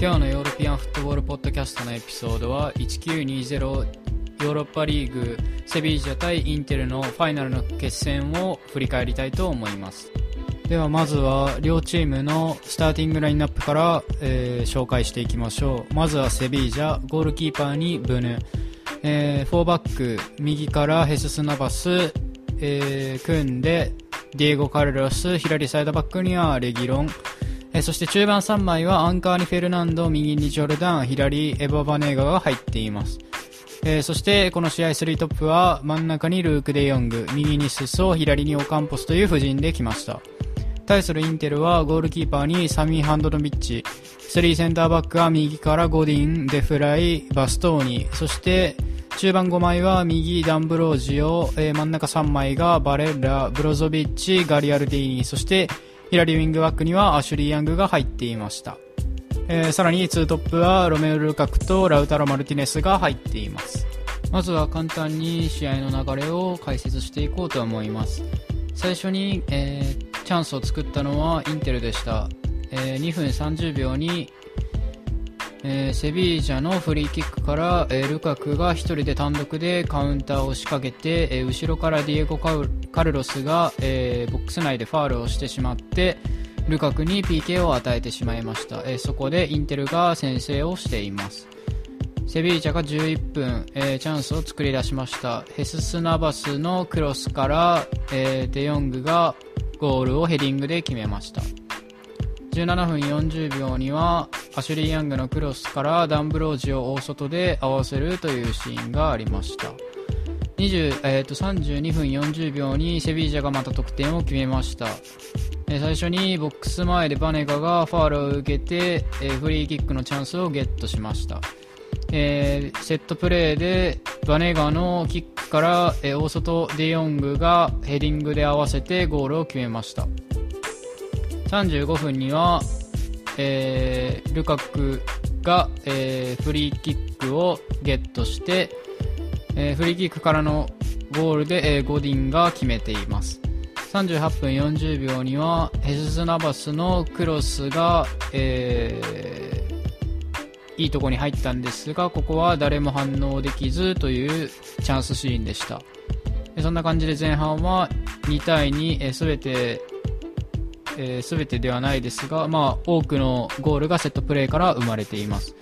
今日のヨーロピアンフットボールポッドキャストのエピソードは1920ヨーロッパリーグセビージャ対インテルのファイナルの決戦を振り返りたいと思います。ではまずは両チームのスターティングラインナップから、えー紹介していきましょう。まずはセビージャゴールキーパーにブヌ、えー、4バック右からヘスス・ナバス、えークンデディエゴ・カルロス左サイドバックにはレギロンそして中盤3枚はアンカーにフェルナンド右にジョルダン左エヴァ・バネーガが入っています。えーそしてこの試合3トップは真ん中にルーク・デ・ヨング右にスソ左にオカンポスという布陣で来ました。対するインテルはゴールキーパーにサミー・ハンドノビッチ3センターバックは右からゴディン、デフライ、バストーニそして中盤5枚は右ダンブロージオ、えー真ん中3枚がバレッラ、ブロゾビッチ、ガリアルディーニそして左ウィングバックにはアシュリー・ヤングが入っていました。えーさらに2トップはロメオ・ルカクとラウタロ・マルティネスが入っています。まずは簡単に試合の流れを解説していこうと思います。最初に、えーチャンスを作ったのはインテルでした、えー2分30秒に、えーセビージャのフリーキックから、えールカクが1人で単独でカウンターを仕掛けて、えー後ろからディエゴカ・ルロスが、えボックス内でファールをしてしまってルカクに PK を与えてしまいました、えそこでインテルが先制をしています。セビージャが11分、えチャンスを作り出しました。ヘスス・ナバスのクロスから、えデヨングがゴールをヘディングで決めました。17分40秒にはアシュリー・ヤングのクロスからダンブロージを大外で合わせるというシーンがありました。20えー、と32分40秒にセビージャがまた得点を決めました。えー最初にボックス前でバネガがファールを受けて、えーフリーキックのチャンスをゲットしました、えーセットプレーでバネガのキックから、え大外デヨングがヘディングで合わせてゴールを決めました。35分には、えールカクが、えーフリーキックをゲットして、えーフリーキックからのゴールで、えーゴディンが決めています。38分40秒にはヘスス・ナバスのクロスが、えーいいとこに入ったんですがここは誰も反応できずというチャンスシーンでした。そんな感じで前半は2対2、えー、全てえー全てではないですが、まあ、多くのゴールがセットプレーから生まれています、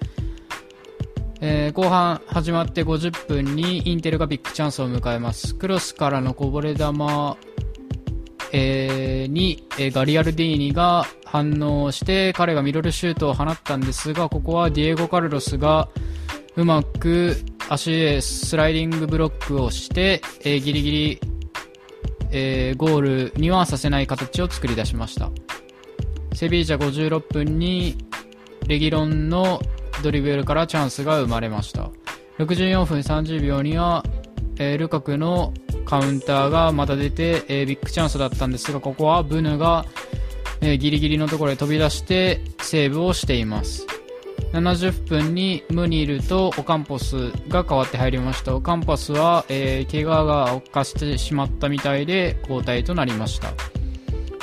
えー後半始まって50分にインテルがビッグチャンスを迎えます。クロスからのこぼれ球、えーに、えガリアルディーニが反応して彼がミドルシュートを放ったんですがここはディエゴ・カルロスがうまく足へスライディングブロックをして、えギリギリえーゴールにはさせない形を作り出しました。セビージャ56分にレギロンのドリブルからチャンスが生まれました。64分30秒には、えールカクのカウンターがまた出て、えービッグチャンスだったんですがここはブヌが、えーギリギリのところへ飛び出してセーブをしています。70分にムニルとオカンポスが代わって入りました。オカンポスは、えー怪我が悪化してしまったみたいで交代となりました、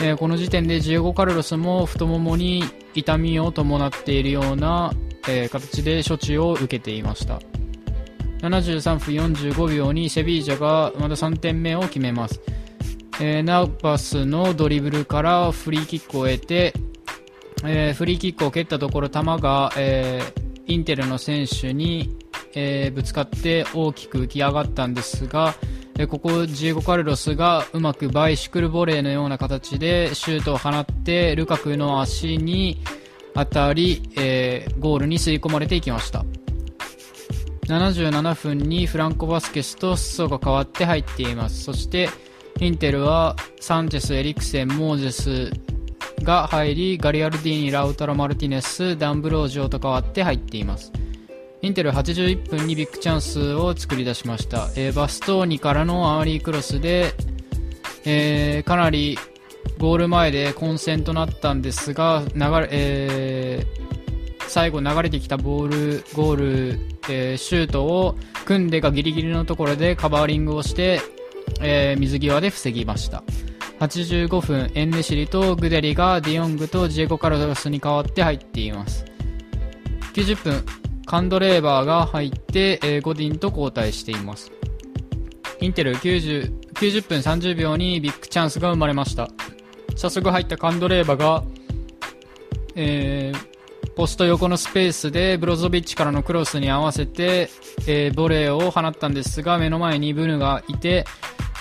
えーこの時点でジエゴ・カルロスも太ももに痛みを伴っているような、えー形で処置を受けていました。73分45秒にセビージャがまた3点目を決めます、えーナバスのドリブルからフリーキックを得てえーフリーキックを蹴ったところ球が、えーインテルの選手に、えーぶつかって大きく浮き上がったんですが、えここジエゴ・カルロスがうまくバイシクルボレーのような形でシュートを放ってルカクの足に当たり、えゴールに吸い込まれていきました。77分にフランコ・バスケスとスソが変わって入っています。そしてインテルはサンチェス、エリクセン、モーゼスが入りガリアルディーニ、ラウタロ・マルティネスダンブロージオと変わって入っています。インテル81分にビッグチャンスを作り出しました、えーバストーニからのアーリークロスで、えーかなりゴール前で混戦となったんですが流れ、えー最後流れてきたボールゴール、えーシュートをクンデがギリギリのところでカバーリングをして、えー水際で防ぎました。85分、エンネシリとグデリがディヨングとディエゴ・カルロスに代わって入っています。90分、カンドレーバーが入って、えー、ゴディンと交代しています。インテル 90, 90分30秒にビッグチャンスが生まれました。早速入ったカンドレーバーが、えー、ポスト横のスペースでブロゾビッチからのクロスに合わせて、えー、ボレーを放ったんですが目の前にブヌがいて、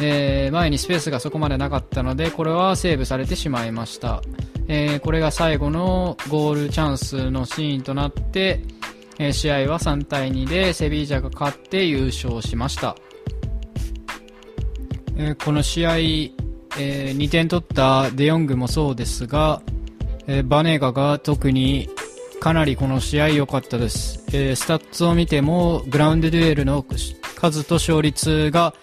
えー、前にスペースがそこまでなかったのでこれはセーブされてしまいました、えー、これが最後のゴールチャンスのシーンとなって、えー、試合は3対2でセビージャが勝って優勝しました、えこの試合、え2点取ったデヨングもそうですが、えバネガが特にかなりこの試合良かったです、えスタッツを見てもグラウンドデュエルの数と勝率が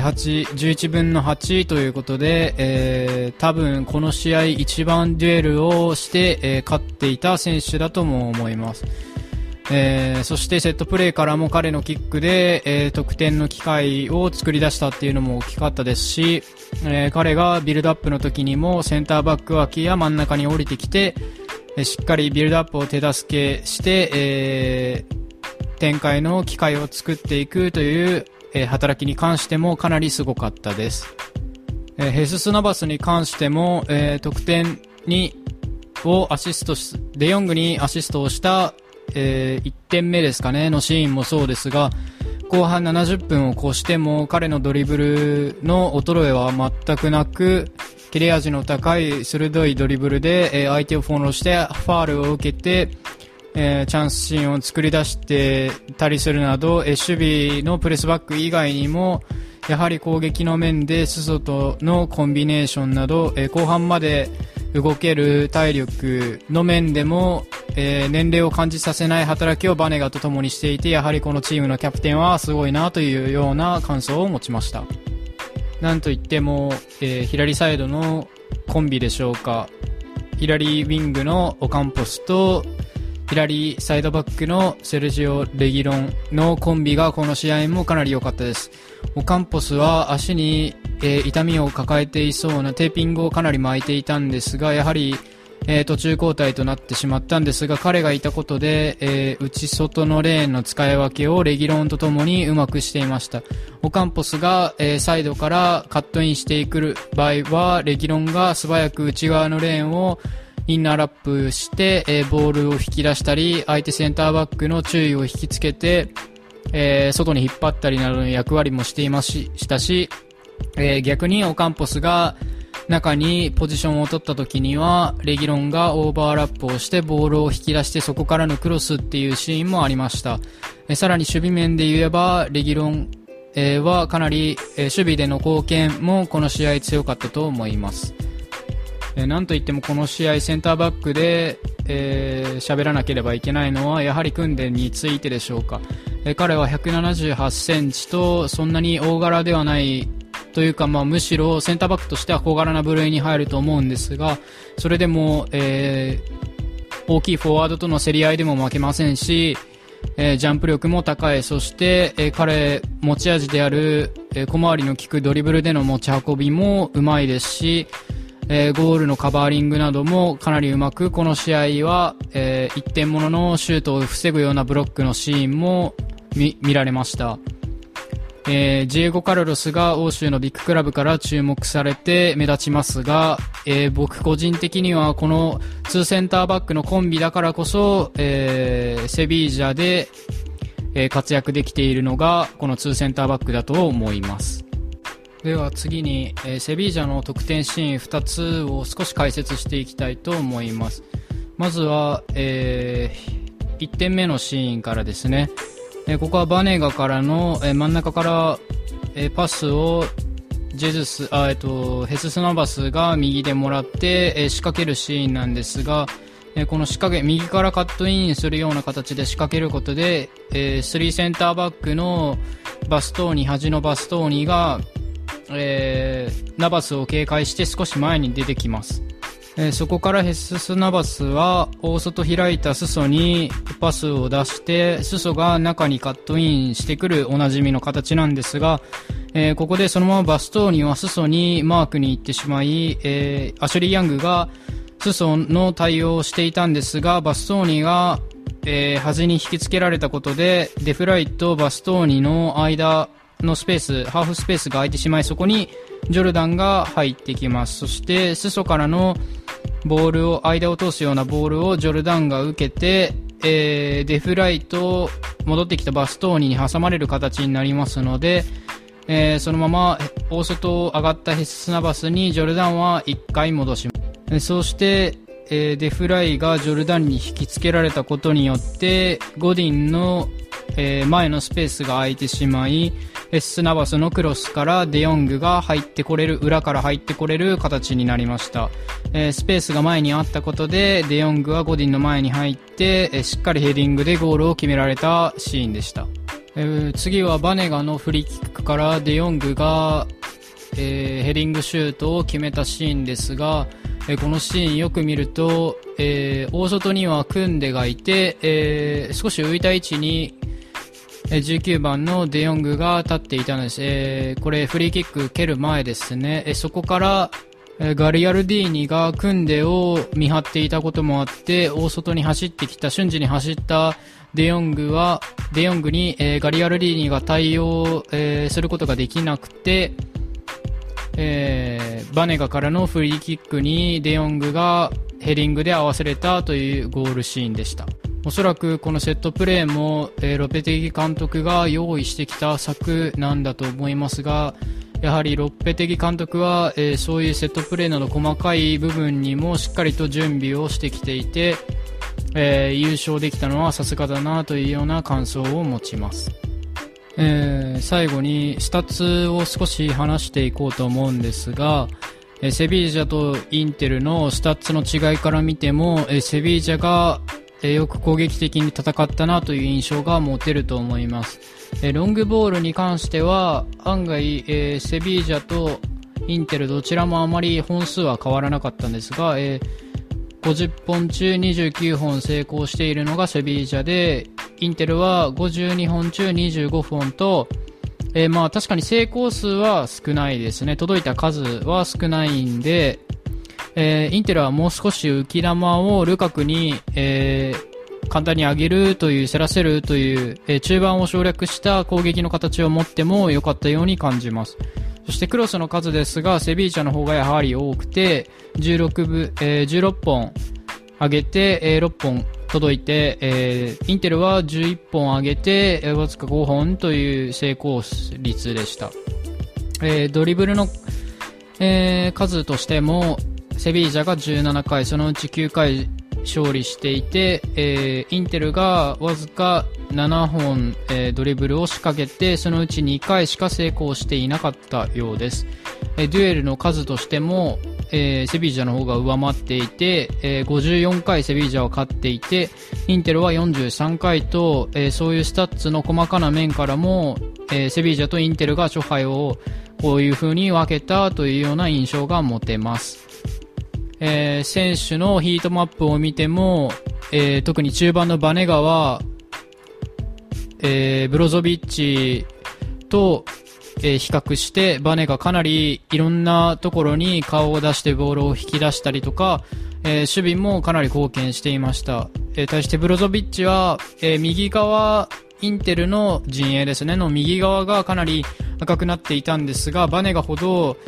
8 11分の8ということで、えー、多分この試合一番デュエルをして、えー、勝っていた選手だとも思います。えー、そしてセットプレーからも彼のキックで、えー、得点の機会を作り出したっていうのも大きかったですし、えー、彼がビルドアップの時にもセンターバック脇や真ん中に降りてきて、えしっかりビルドアップを手助けして、え展開の機会を作っていくというえ働きに関してもかなりすごかったです。えヘスス・ナバスに関しても、え得点にをアシストし、デヨングにアシストをした、え1点目ですかね、のシーンもそうですが、後半70分を越しても彼のドリブルの衰えは全くなく、切れ味の高い鋭いドリブルで、え相手をフォローしてファールを受けて、えー、チャンスシーンを作り出してたりするなど、えー、守備のプレスバック以外にもやはり攻撃の面で裾とのコンビネーションなど、えー、後半まで動ける体力の面でも、えー、年齢を感じさせない働きをバネガと共にしていてやはりこのチームのキャプテンはすごいなというような感想を持ちました。なんといっても、えー、左サイドのコンビでしょうか。左ウィングのオカンポスと左サイドバックのセルジオ・レギロンのコンビがこの試合もかなり良かったです。オカンポスは足に、えー、痛みを抱えていそうなテーピングをかなり巻いていたんですが、やはり、えー、途中交代となってしまったんですが、彼がいたことで、えー、内外のレーンの使い分けをレギロンとともにうまくしていました。オカンポスが、えー、サイドからカットインしていく場合は、レギロンが素早く内側のレーンをインナーラップして、えー、ボールを引き出したり、相手センターバックの注意を引きつけて、えー、外に引っ張ったりなどの役割もしていましたし、えー、逆にオカンポスが中にポジションを取った時には、レギロンがオーバーラップをしてボールを引き出してそこからのクロスっていうシーンもありました。えさらに守備面で言えば、レギロン、えはかなり、え守備での貢献もこの試合強かったと思います。えなんといってもこの試合センターバックで喋、えー、らなければいけないのはやはり訓練についてでしょうか、えー、彼は178センチとそんなに大柄ではないというか、まあ、むしろセンターバックとしては小柄な部類に入ると思うんですがそれでも、えー、大きいフォワードとの競り合いでも負けませんし、え、ジャンプ力も高い。そして、え、彼持ち味である、え、小回りの利くドリブルでの持ち運びもうまいですしえー、ゴールのカバーリングなどもかなりうまく、この試合は、えー、1点もののシュートを防ぐようなブロックのシーンも見られました。えー、ジエゴ・カルロスが欧州のビッグクラブから注目されて目立ちますが、えー、僕個人的にはこの2センターバックのコンビだからこそ、えー、セビージャで、え活躍できているのがこの2センターバックだと思います。では次に、えー、セビージャの得点シーン2つを少し解説していきたいと思います。まずは、えー、1点目のシーンからですね、えー、ここはバネガからの、え真ん中から、えパスをジェズスあ、えっと、ヘススナバスが右でもらって、え仕掛けるシーンなんですが、えこの仕掛け右からカットインするような形で仕掛けることで、え3センターバックのバストーニ端のバストーニがえー、ナバスを警戒して少し前に出てきます。えー、そこからヘスス・ナバスは大外開いた裾にパスを出して裾が中にカットインしてくるおなじみの形なんですが、えーここでそのままバストーニは裾にマークに行ってしまい、えーアシュリー・ヤングが裾の対応をしていたんですが、バストーニが、えー端に引きつけられたことで、デフライとバストーニの間のスペース、ハーフスペースが空いてしまい、そこにジョルダンが入ってきます。そして、裾からのボールを、間を通すようなボールをジョルダンが受けて、えーデフライと戻ってきたバストーニに挟まれる形になりますので、えーそのまま大外を上がったヘスナバスにジョルダンは1回戻します。そして、えーデフライがジョルダンに引きつけられたことによって、ゴディンの、え前のスペースが空いてしまい、ヘスナバスのクロスからデヨングが入ってこれる、裏から入ってこれる形になりました。えースペースが前にあったことで、デヨングはゴディンの前に入って、えーしっかりヘディングでゴールを決められたシーンでした。えー次はバネガのフリーキックからデヨングが、えヘディングシュートを決めたシーンですが、えこのシーンよく見ると、え大外にはクンデがいて、え少し浮いた位置に、え19番のデヨングが立っていたんです。えーこれフリーキック蹴る前ですね。えそこから、えガリアルディーニがクンデを見張っていたこともあって、大外に走ってきた、瞬時に走ったデヨングは、デヨングに、えガリアルディーニが対応、えすることができなくて、えーバネガからのフリーキックにデヨングがヘディングで合わせれたというゴールシーンでした。おそらくこのセットプレーも、えーロペテギ監督が用意してきた策なんだと思いますが、やはりロッペテギ監督は、えーそういうセットプレーなど細かい部分にもしっかりと準備をしてきていて、えー優勝できたのはさすがだなというような感想を持ちます。えー最後にスタッツを少し話していこうと思うんですが、えセビージャとインテルのスタッツの違いから見ても、えセビージャが、えよく攻撃的に戦ったなという印象が持てると思います。えロングボールに関しては案外、えセビージャとインテルどちらもあまり本数は変わらなかったんですが、え50本中29本成功しているのがセビージャで、インテルは52本中25本と、えーまあ確かに成功数は少ないですね。届いた数は少ないんで、えーインテルはもう少し浮き玉をルカクに、えー簡単に上げるという、競らせるという、えー中盤を省略した攻撃の形を持っても良かったように感じます。そしてクロスの数ですが、セビーチャの方がやはり多くて、16分、えー16本上げて、えー6本届いて、えーインテルは11本上げて、えーわずか5本という成功率でした。えードリブルの、えー数としても、セビージャが17回、そのうち9回勝利していて、えーインテルがわずか7本、えードリブルを仕掛けて、そのうち2回しか成功していなかったようです。えーデュエルの数としても、えーセビージャの方が上回っていて、えー54回セビージャは勝っていて、インテルは43回と、えーそういうスタッツの細かな面からも、えーセビージャとインテルが勝敗をこういう風に分けたというような印象が持てます。えー選手のヒートマップを見ても、えー特に中盤のバネガは、えーブロゾビッチと、えー比較してバネがかなりいろんなところに顔を出してボールを引き出したりとか、えー守備もかなり貢献していました。えー対してブロゾビッチは、えー右側、インテルの陣営ですね、の右側がかなり赤くなっていたんですが、バネガほど、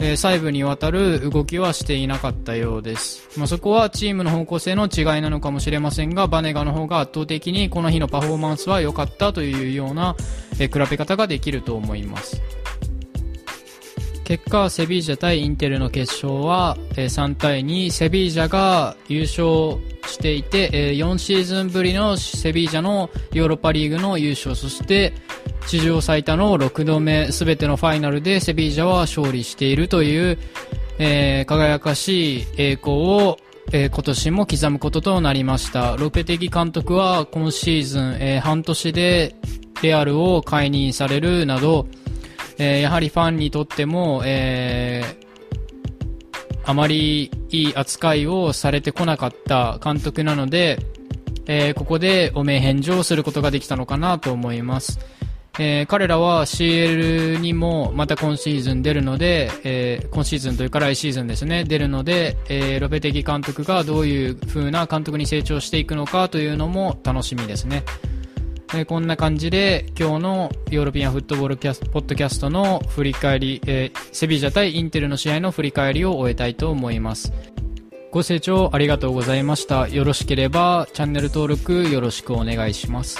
えー細部にわたる動きはしていなかったようです。まあ、そこはチームの方向性の違いなのかもしれませんが、バネガの方が圧倒的にこの日のパフォーマンスは良かったというような、えー比べ方ができると思います。結果、セビージャ対インテルの決勝は、えー3対2、セビージャが優勝していて、えー4シーズンぶりのセビージャのヨーロッパリーグの優勝、そして史上最多の6度目、すべてのファイナルでセビージャは勝利しているという、えー輝かしい栄光を、えー今年も刻むこととなりました。ロペテギ監督は今シーズン、えー半年でレアルを解任されるなど、えーやはりファンにとっても、えーあまりいい扱いをされてこなかった監督なので、えーここでお名返上することができたのかなと思います。えー、彼らは CL にもまた今シーズン出るので、えー、今シーズンというか来シーズンですね、出るので、えー、ロペテギ監督がどういう風な監督に成長していくのかというのも楽しみですね。えー、こんな感じで今日のヨーロピアンフットボールキャスポッドキャストの振り返り、えー、セビジャ対インテルの試合の振り返りを終えたいと思います。ご清聴ありがとうございました。よろしければチャンネル登録よろしくお願いします。